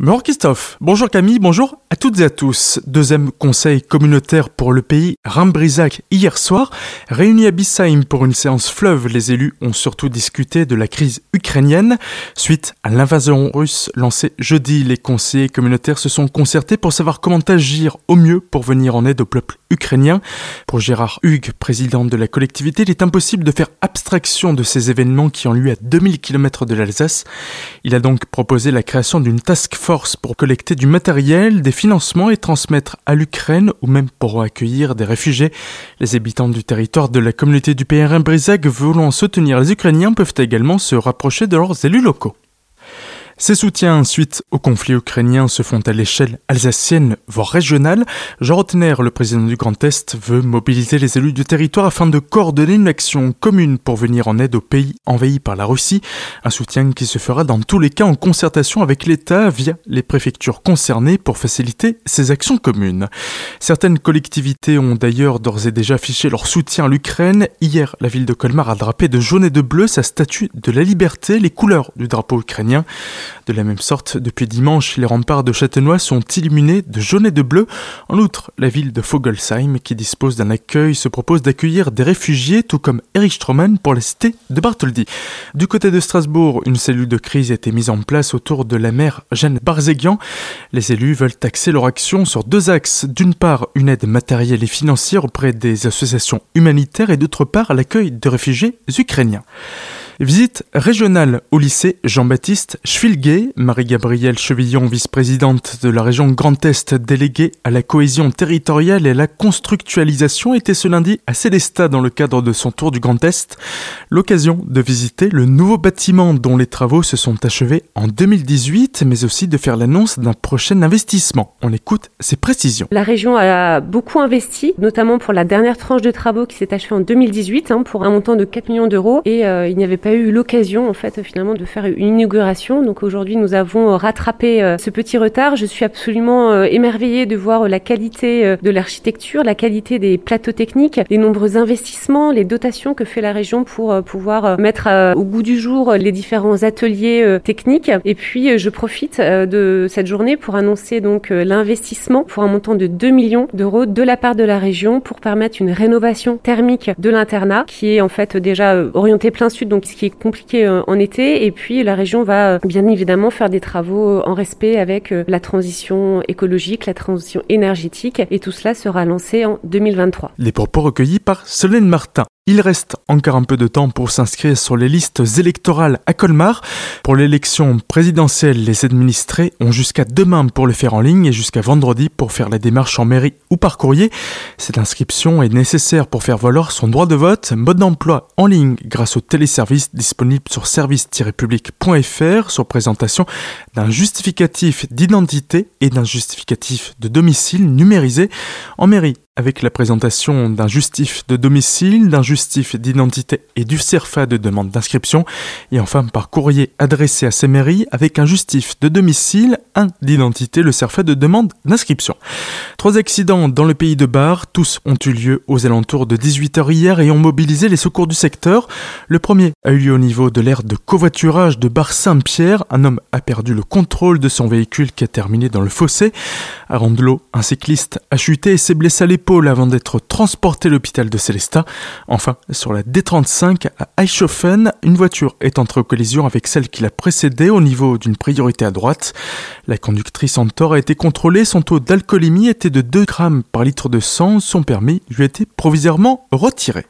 Bonjour Christophe, bonjour Camille, bonjour à toutes et à tous. Deuxième conseil communautaire pour le pays Rambrisac hier soir. Réunis à Bisheim pour une séance fleuve, les élus ont surtout discuté de la crise ukrainienne. Suite à l'invasion russe lancée jeudi, les conseillers communautaires se sont concertés pour savoir comment agir au mieux pour venir en aide au peuple ukrainien. Pour Gérard Hugues, président de la collectivité, il est impossible de faire abstraction de ces événements qui ont lieu à 2000 km de l'Alsace. Il a donc proposé la création d'une task force pour collecter du matériel, des financements et transmettre à l'Ukraine ou même pour accueillir des réfugiés. Les habitants du territoire de la communauté du PRM Brisac voulant soutenir les Ukrainiens peuvent également se rapprocher de leurs élus locaux. Ces soutiens suite au conflit ukrainien se font à l'échelle alsacienne, voire régionale. Jean Rotner, le président du Grand Est, veut mobiliser les élus du territoire afin de coordonner une action commune pour venir en aide aux pays envahis par la Russie. Un soutien qui se fera dans tous les cas en concertation avec l'État via les préfectures concernées pour faciliter ces actions communes. Certaines collectivités ont d'ailleurs d'ores et déjà affiché leur soutien à l'Ukraine. Hier, la ville de Colmar a drapé de jaune et de bleu sa statue de la liberté, les couleurs du drapeau ukrainien. De la même sorte, depuis dimanche, les remparts de Châtenois sont illuminés de jaune et de bleu. En outre, la ville de Fogelsheim, qui dispose d'un accueil, se propose d'accueillir des réfugiés, tout comme Erich Stroman pour la cité de Bartholdi. Du côté de Strasbourg, une cellule de crise a été mise en place autour de la maire Jeanne Barzéguian. Les élus veulent axer leur action sur deux axes. D'une part, une aide matérielle et financière auprès des associations humanitaires et d'autre part, l'accueil de réfugiés ukrainiens. Visite régionale au lycée Jean-Baptiste Schwilguet. Marie-Gabrielle Chevillon, vice-présidente de la région Grand Est, déléguée à la cohésion territoriale et à la constructualisation, était ce lundi à Célestat dans le cadre de son tour du Grand Est. L'occasion de visiter le nouveau bâtiment dont les travaux se sont achevés en 2018, mais aussi de faire l'annonce d'un prochain investissement. On écoute ses précisions. La région a beaucoup investi, notamment pour la dernière tranche de travaux qui s'est achevée en 2018, hein, pour un montant de 4 millions d'euros, et euh, il n'y avait pas eu l'occasion en fait finalement de faire une inauguration. Donc aujourd'hui nous avons rattrapé euh, ce petit retard. Je suis absolument euh, émerveillée de voir la qualité euh, de l'architecture, la qualité des plateaux techniques, les nombreux investissements, les dotations que fait la région pour pouvoir mettre au goût du jour les différents ateliers techniques. Et puis je profite de cette journée pour annoncer donc l'investissement pour un montant de 2 millions d'euros de la part de la région pour permettre une rénovation thermique de l'internat qui est en fait déjà orienté plein sud donc qui est compliqué euh, en été. Et puis la région va euh, bien évidemment faire des travaux en respect avec euh, la transition écologique, la transition énergétique. Et tout cela sera lancé en 2023. Les propos recueillis par Solène Martin. Il reste encore un peu de temps pour s'inscrire sur les listes électorales à Colmar. Pour l'élection présidentielle, les administrés ont jusqu'à demain pour le faire en ligne et jusqu'à vendredi pour faire la démarche en mairie ou par courrier. Cette inscription est nécessaire pour faire valoir son droit de vote, mode d'emploi en ligne grâce au téléservice disponible sur service-public.fr sur présentation d'un justificatif d'identité et d'un justificatif de domicile numérisé en mairie avec la présentation d'un justif de domicile, d'un justif d'identité et du CERFA de demande d'inscription, et enfin par courrier adressé à ces mairies avec un justif de domicile, un d'identité, le CERFA de demande d'inscription. Trois accidents dans le pays de Bar, tous ont eu lieu aux alentours de 18h hier et ont mobilisé les secours du secteur. Le premier a eu lieu au niveau de l'aire de covoiturage de Bar-Saint-Pierre. Un homme a perdu le contrôle de son véhicule qui a terminé dans le fossé. À Rondelot, un cycliste a chuté et s'est blessé à l'épaule avant d'être transporté à l'hôpital de Célestat. Enfin, sur la D35 à Eichhofen, une voiture est entrée en collision avec celle qui l'a précédée au niveau d'une priorité à droite. La conductrice en tort a été contrôlée, son taux d'alcoolémie était de 2 grammes par litre de sang, son permis lui a été provisoirement retiré.